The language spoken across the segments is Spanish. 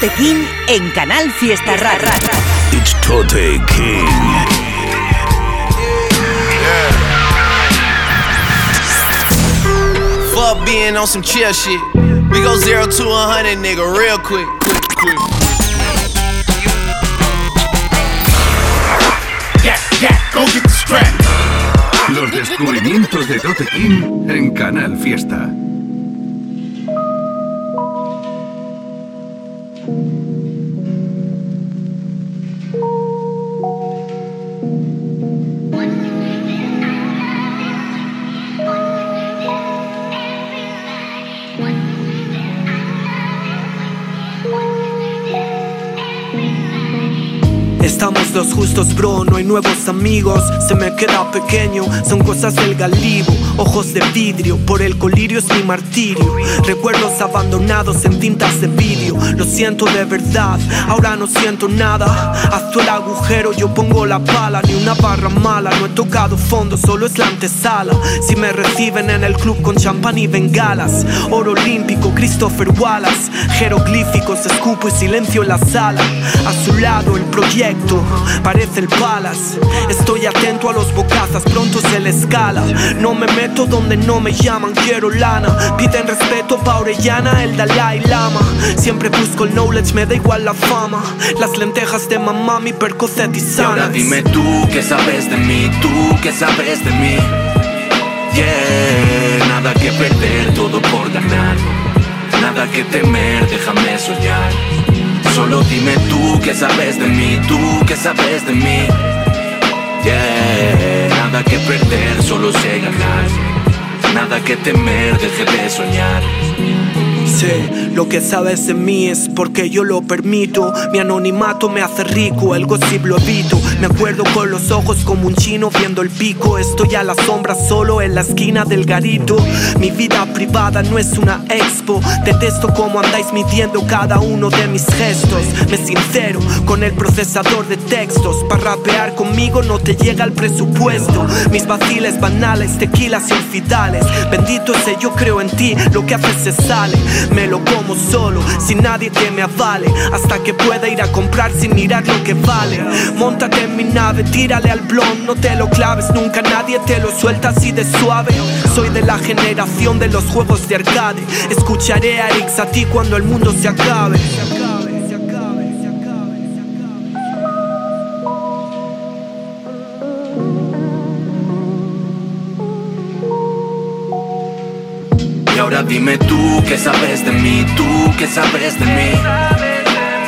Tote King en Canal Fiesta Rara. It's Tote King. Fuck being on some chill shit. We go zero to a hundred, nigga, real quick, quick, quick. Yeah, yeah, go get the strap. Los descubrimientos de Tote King en Canal Fiesta. Justos, bro, no hay nuevos amigos. Se me queda pequeño, son cosas del galibo. Ojos de vidrio, por el colirio es mi martirio. Recuerdos abandonados en tintas de vídeo. Lo siento de verdad, ahora no siento nada. Haz tú el agujero, yo pongo la pala. Ni una barra mala, no he tocado fondo, solo es la antesala. Si me reciben en el club con champán y bengalas. Oro olímpico, Christopher Wallace. Jeroglíficos, escupo y silencio en la sala. A su lado el proyecto, parece el Palace. Estoy atento a los bocazas, pronto se le escala. No me donde no me llaman, quiero lana. Piden respeto pa' Orellana, el Dalai Lama. Siempre busco el knowledge, me da igual la fama. Las lentejas de mamá, mi percocet y ahora dime tú qué sabes de mí, tú qué sabes de mí. Yeah, nada que perder, todo por ganar. Nada que temer, déjame soñar. Solo dime tú qué sabes de mí, tú qué sabes de mí. Yeah, nada que perder, solo sé ganar. Nada que temer, deje de soñar. Lo que sabes de mí es porque yo lo permito. Mi anonimato me hace rico, el gossip lo evito. Me acuerdo con los ojos como un chino viendo el pico. Estoy a la sombra solo en la esquina del garito. Mi vida privada no es una expo. Detesto cómo andáis midiendo cada uno de mis gestos. Me sincero con el procesador de textos. Para rapear conmigo no te llega el presupuesto. Mis vaciles banales, tequilas infidales. Bendito sé, yo creo en ti, lo que haces se sale. Me lo como solo, sin nadie que me avale. Hasta que pueda ir a comprar sin mirar lo que vale. Montate en mi nave, tírale al blon, no te lo claves. Nunca nadie te lo suelta así de suave. Soy de la generación de los juegos de arcade. Escucharé a Eric ti cuando el mundo se acabe. Y ahora dime tú qué sabes de mí, tú qué sabes de mí.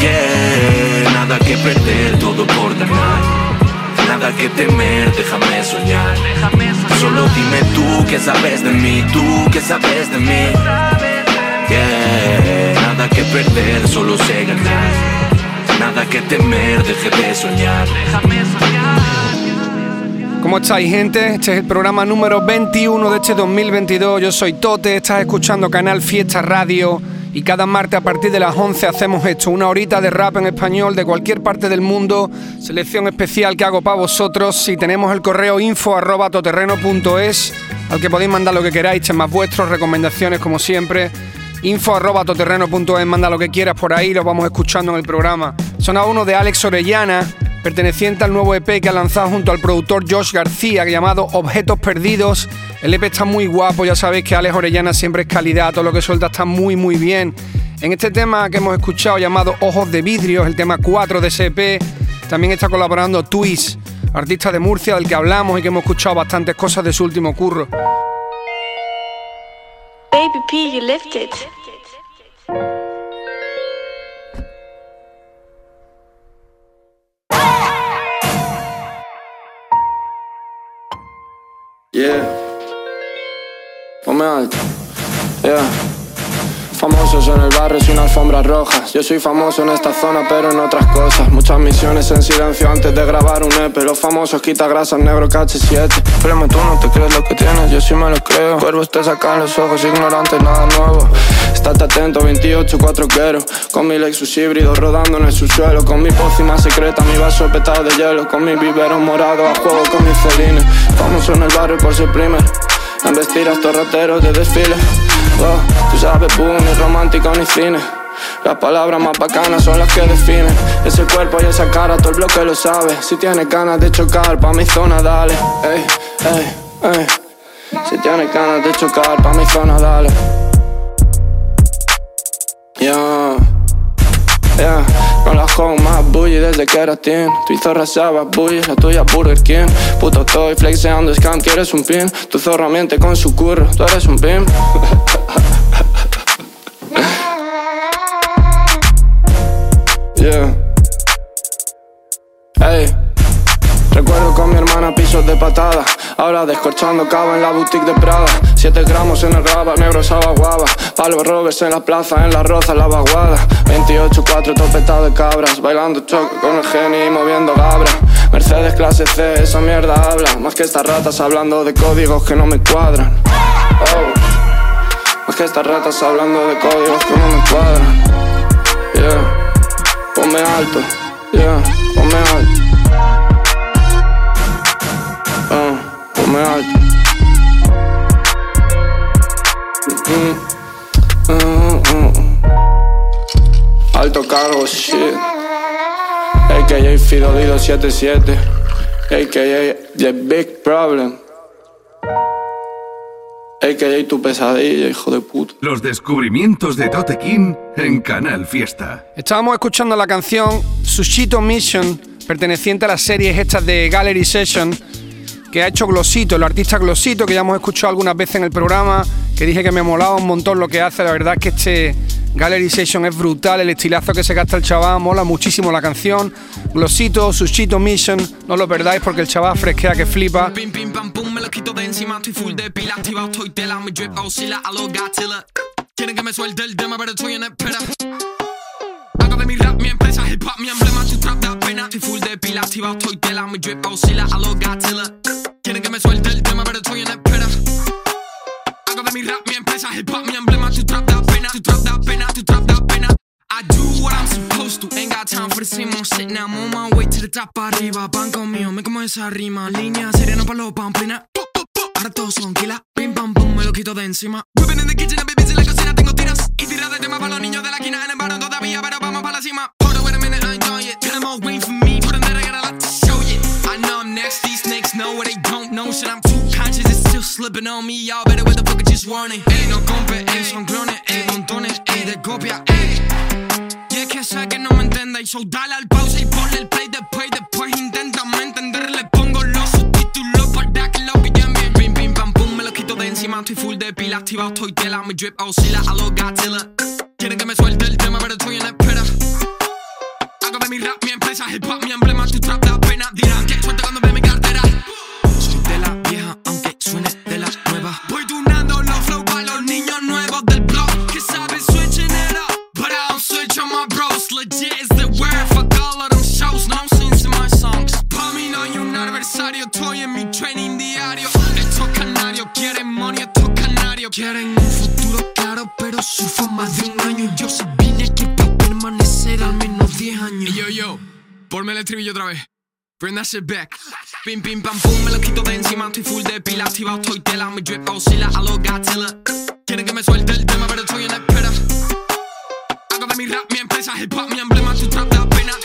Yeah, nada que perder, todo por ganar. Nada que temer, déjame soñar. Solo dime tú qué sabes de mí, tú qué sabes de mí. Yeah, nada que perder, solo sé ganar. Nada que temer, deje de soñar. ¿Cómo estáis, gente? Este es el programa número 21 de este 2022. Yo soy Tote, estás escuchando Canal Fiesta Radio. Y cada martes a partir de las 11 hacemos esto, una horita de rap en español de cualquier parte del mundo. Selección especial que hago para vosotros. Si tenemos el correo info arroba toterreno.es, al que podéis mandar lo que queráis, temas vuestros, recomendaciones como siempre. Info arroba toterreno.es, manda lo que quieras por ahí, lo vamos escuchando en el programa. Sonaba uno de Alex Orellana, perteneciente al nuevo EP que ha lanzado junto al productor Josh García, llamado Objetos Perdidos. El EP está muy guapo, ya sabéis que Alex Orellana siempre es calidad, todo lo que suelta está muy muy bien. En este tema que hemos escuchado llamado Ojos de Vidrio, el tema 4 de ese EP, también está colaborando Twist, artista de Murcia del que hablamos y que hemos escuchado bastantes cosas de su último curro. Baby P, you lift it. Yeah. Ponme alto. Yeah. Famosos en el barrio sin alfombras rojas. Yo soy famoso en esta zona, pero en otras cosas. Muchas misiones en silencio antes de grabar un EP. Los famosos quita grasas, negro KH7. Créeme, tú no te crees lo que tienes, yo sí me lo creo. Cuervos te sacan los ojos, ignorantes, nada nuevo. Estate atento, 28, 4 quiero. Con mi Lexus híbrido rodando en el subsuelo. Con mi pócima secreta, mi vaso petado de hielo. Con mi vivero morado a juego con mis celines. Famoso en el barrio por ser primer. En vestir a estos rateros de desfile. Oh, tú sabes, boom, ni romántica ni cine. Las palabras más bacanas son las que definen ese cuerpo y esa cara, todo el bloque lo sabe. Si tienes ganas de chocar, pa' mi zona, dale. Ey, ey, ey. Si tienes ganas de chocar, pa' mi zona, dale. Yeah. Yeah. Con la home más bully desde que eras teen. Tu zorra sabas bully, la tuya Burger King Puto estoy flexeando scam, quieres un pin. Tu zorra miente con su curro, tú eres un pin. Yeah patada Ahora descorchando cava en la boutique de Prada. 7 gramos en el raba, negro guava. Palo robes en la plaza, en la roza, la vaguada. 28-4 topetado de cabras. Bailando choque con el genio y moviendo gabra. Mercedes clase C, esa mierda habla. Más que estas ratas hablando de códigos que no me cuadran. Oh. Más que estas ratas hablando de códigos que no me cuadran. Yeah, ponme alto, yeah, ponme alto me alto. Alto cargo, shit. AKA Fidolido 77. AKA The Big Problem. AKA tu pesadilla, hijo de puta. Los descubrimientos de Tote King en Canal Fiesta. Estábamos escuchando la canción Sushito Mission, perteneciente a las series estas de Gallery Session que ha hecho Glosito, el artista Glosito, que ya hemos escuchado algunas veces en el programa, que dije que me molaba un montón lo que hace. La verdad es que este Gallery Session es brutal, el estilazo que se gasta el chaval, mola muchísimo la canción. Glosito, Sushito Mission, no lo perdáis porque el chaval fresquea que flipa. Quieren que me suelte el tema, pero estoy en espera. Hago de mi rap mi empresa, hip hop mi emblema, tu trap da pena. Estoy full de pila, activado, estoy tela, mi drip oscila a los. Mi rap mi empresa, hip hop mi emblema. Tu trap da pena, tu trap da pena, tu trap da pena. I do what I'm supposed to. Ain't got time for the same old. Now I'm on my way to the top arriba. Pan conmigo, me como esa rima. Línea serena pa' los pamplinas. Ahora todos son kila. Pim pam pum, me lo quito de encima. Whipping in the kitchen, I'm busy la cocina, tengo tiras. Y tiras de tema para los niños de la esquina. En el barrio todavía, pero slipping on me. Y'all better with the fuck just warning. Ey, no compre, ey, son clones, ey, montones, ey, de copia, ey. Y es que sé que no me entendéis, so dale al pause y ponle el play después, después inténtame entender, le pongo los subtítulos para que lo pillen bien. Pim, pim, pam, pum, me lo quito de encima, estoy full de pila, activado, estoy tela, mi drip oscila a los Godzilla. Quieren que me suelte el tema, pero estoy en espera. Hago de mi rap mi empresa, hip hop mi emblema, tu trap da pena. Dirán el estribillo otra vez. Bring that shit back. Pim, pim, pam, pum, me lo quito de encima. Estoy full de pila, activado, estoy tela. Mi drip oscila a los Godzilla. Quieren que me suelte el tema, pero estoy en espera. Hago de mi rap mi empresa, hip hop mi emblema. Tu trap da pena.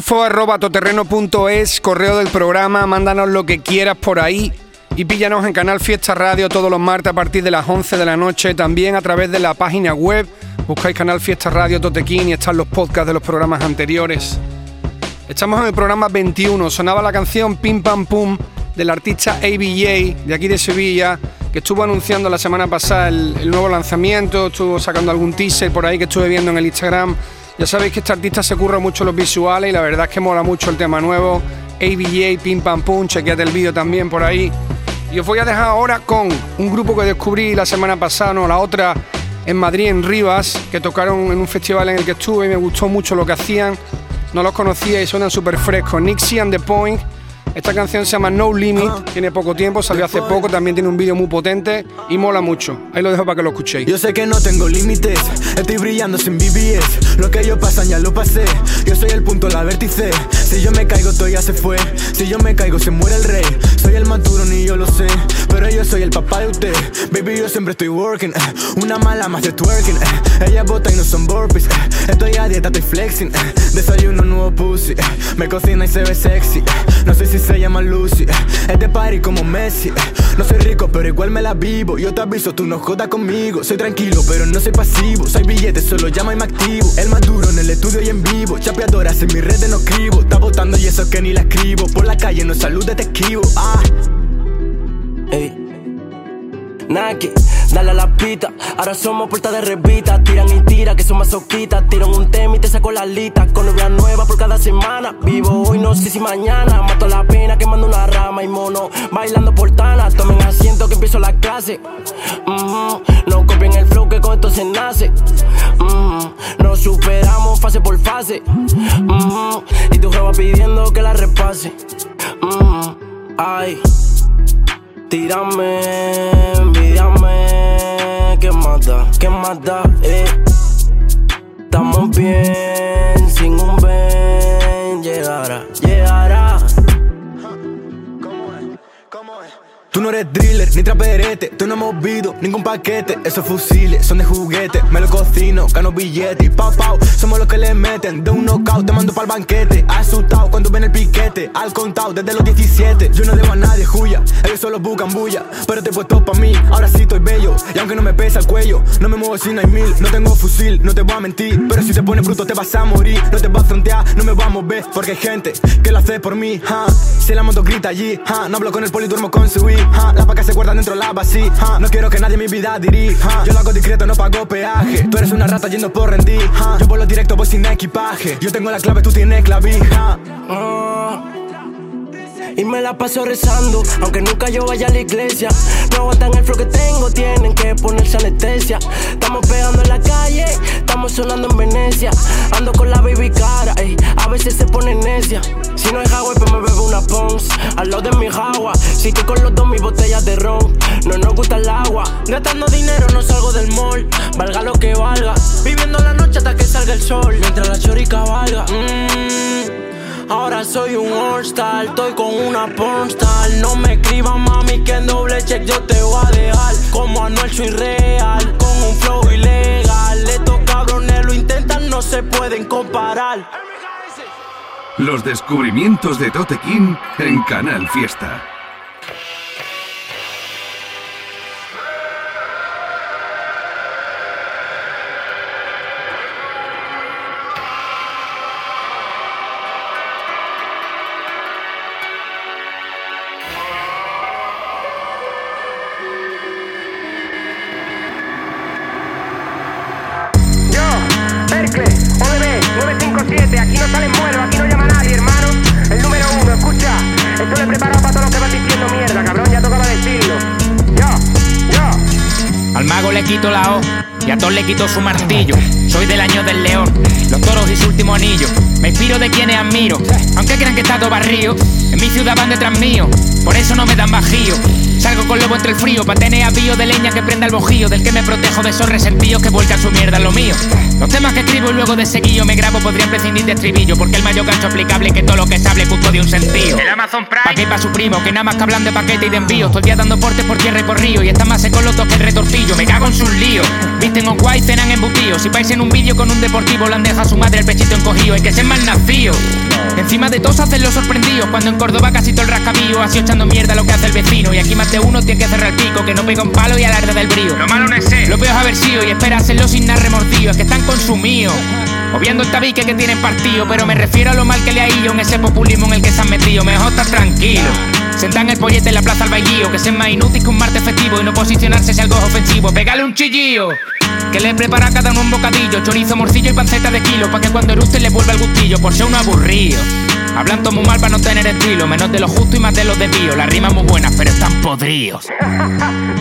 Info correo del programa, mándanos lo que quieras por ahí y píllanos en Canal Fiesta Radio todos los martes a partir de las 11 de la noche, también a través de la página web, buscáis Canal Fiesta Radio Totequín y están los podcasts de los programas anteriores. Estamos en el programa 21, sonaba la canción Pim Pam Pum del artista ABJ de aquí de Sevilla, que estuvo anunciando la semana pasada el, el nuevo lanzamiento, estuvo sacando algún teaser por ahí que estuve viendo en el Instagram. Ya sabéis que este artista se curra mucho los visuales y la verdad es que mola mucho el tema nuevo. ABJ, Pim Pam Pum, chequeate el vídeo también por ahí. Y os voy a dejar ahora con un grupo que descubrí la semana pasada, no, la otra en Madrid, en Rivas, que tocaron en un festival en el que estuve y me gustó mucho lo que hacían. no los conocía y suenan súper frescos. Nixie and the Point esta canción se llama No Limit, tiene poco tiempo, salió hace poco, también tiene un vídeo muy potente y mola mucho. Ahí lo dejo para que lo escuchéis. Yo sé que no tengo límites, estoy brillando sin BBS. Lo que yo pasan ya lo pasé, yo soy el punto, la vértice. Si yo me caigo, todo ya se fue. Si yo me caigo, se muere el rey. Soy el maturo, ni yo lo sé, pero yo soy el papá de usted. Baby, yo siempre estoy working, una mala más de twerking. Ella bota y no son burpees. Estoy a dieta, estoy flexing. Desayuno nuevo pussy, me cocina y se ve sexy. No sé si se llama Lucy. Es de party como Messi. No soy rico, pero igual me la vivo. Yo te aviso, tú no jodas conmigo. Soy tranquilo, pero no soy pasivo. Soy billete, solo llama y me activo. El más duro en el estudio y en vivo. Chapeadoras en mis redes no escribo. Está votando y eso que ni la escribo. Por la calle no salude, te esquivo. Ah. Ey. Nike, dale a la pita. Ahora somos puertas de revista. Tiran y tiran, que son masoquitas. Tiran un tema y te saco la lista. Con novia nueva por cada semana. Vivo hoy, no sé si mañana. Mato la pena quemando una rama y mono. Bailando por tana. Tomen asiento que empiezo la clase. No copien el flow que con esto se nace. Nos superamos fase por fase. Y tu jefa pidiendo que la repase. Ay. Tírame, envidiame, ¿qué mata? ¿Qué mata? Eh. Estamos bien, sin un ven, llegará. Tú no eres driller, ni traperete, tú no hemos movido ningún paquete. Esos fusiles son de juguete, me lo cocino, gano billete. Pau, pau, somos los que le meten. De un knockout te mando pa'l banquete. Asustado cuando ven el piquete, al contado desde los 17. Yo no debo a nadie, juya, ellos solo buscan bulla. Pero te he puesto pa' mí, ahora sí estoy bello. Y aunque no me pesa el cuello, no me muevo si no hay mil. No tengo fusil, no te voy a mentir. Pero si te pones bruto te vas a morir. No te vas a frontear, no me voy a mover. Porque hay gente que lo hace por mí, ha. Si la moto grita allí, ha. No hablo con el poli, duermo con su hijo. Las vacas se guardan dentro de la vacía. No quiero que nadie mi vida dirija. Yo lo hago discreto, no pago peaje. Tú eres una rata yendo por rendir. Yo vuelo directo, voy sin equipaje. Yo tengo la clave, tú tienes clavija. Y me la paso rezando, aunque nunca yo vaya a la iglesia. No aguantan el flow que tengo, tienen que ponerse anestesia. Estamos pegando en la calle, estamos sonando en Venecia. Ando con la baby cara, ey, a veces se pone necia. Si no hay agua, pues me bebo una Pons. Al lado de mi agua, si que con los dos mis botellas de ron. No nos gusta el agua. Gastando dinero, no salgo del mall. Valga lo que valga. Viviendo la noche hasta que salga el sol. Mientras la chorica valga. Mmm. Ahora soy un all-star, estoy con una pornstar. No me escribas, mami, que en doble check yo te voy a dejar. Como Anuel soy real, con un flow ilegal. Estos cabrones lo intentan, no se pueden comparar. Los descubrimientos de Tote King en Canal Fiesta. Quito la O y a todos le quito su martillo. Soy del año del león, los toros y su último anillo. Me inspiro de quienes admiro, aunque crean que está todo barrio. En mi ciudad van detrás mío, por eso no me dan bajío. Salgo con lobo entre el frío, pa' tener avío de leña que prenda el bojío, del que me protejo de esos resentidos que vuelcan su mierda en lo mío. Los temas que escribo y luego de seguillo me grabo podrían prescindir de estribillo, porque el mayor gancho aplicable que todo lo que se hable puto de un sentido. El Amazon Prime. Pa' que pa' su primo, que nada más que hablan de paquete y de envío. Estoy día dando portes por tierra y por río, y está más seco los dos que el retortillo. Me cago en sus líos. Visten on guay, cenan embutidos. Si vais en un vídeo con un deportivo, le han dejado su madre el pechito encogido. Hay que ser mal nacido. Encima de todos hacen los sorprendidos. Cuando en Córdoba casi todo el rascabío, así echando mierda lo que hace el vecino. Y aquí más de uno tiene que cerrar el pico, que no pega un palo y alarde del brío. Lo malo no es ser. Lo peor es haber sido y espera hacerlo sin. Es que están consumidos. O viendo el tabique que tienen partido, pero me refiero a lo mal que le ha ido en ese populismo en el que se han metido. Mejor estar tranquilo. Sentan el pollete en la plaza al bailío, que sea más inútil que un martes festivo y no posicionarse si algo es ofensivo. Pégale un chillío. Que le prepara a cada uno un bocadillo, chorizo, morcillo y panceta de kilo, pa' que cuando eruste le vuelva el gustillo, por ser un aburrido. Hablan todo muy mal para no tener estilo, menos de lo justo y más de los desvíos. Las rimas muy buenas, pero están podridos.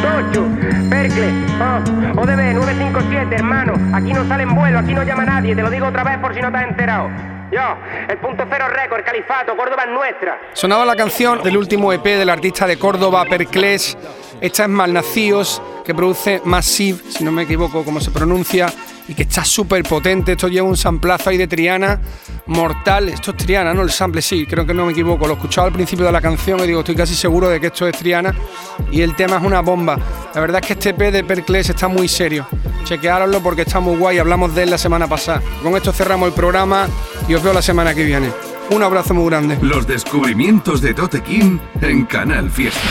Tocho, Percle, oh, ODB 957, hermano. Aquí no sale en vuelo, aquí no llama nadie. Te lo digo otra vez por si no te has enterado. Yo, el punto cero récord, califato, Córdoba es nuestra. Sonaba la canción del último EP del artista de Córdoba, Perclés. Esta es Malnacidos, que produce Massive, si no me equivoco cómo se pronuncia, y que está súper potente. Esto lleva un samplazo ahí de Triana mortal. Esto es Triana, ¿no? El sample, sí, creo que no me equivoco. Lo escuchaba al principio de la canción y digo, estoy casi seguro de que esto es Triana. Y el tema es una bomba. La verdad es que este EP de Perclés está muy serio. Chequeároslo porque está muy guay. Hablamos de él la semana pasada. Con esto cerramos el programa y os veo la semana que viene. Un abrazo muy grande. Los descubrimientos de Tote King en Canal Fiesta.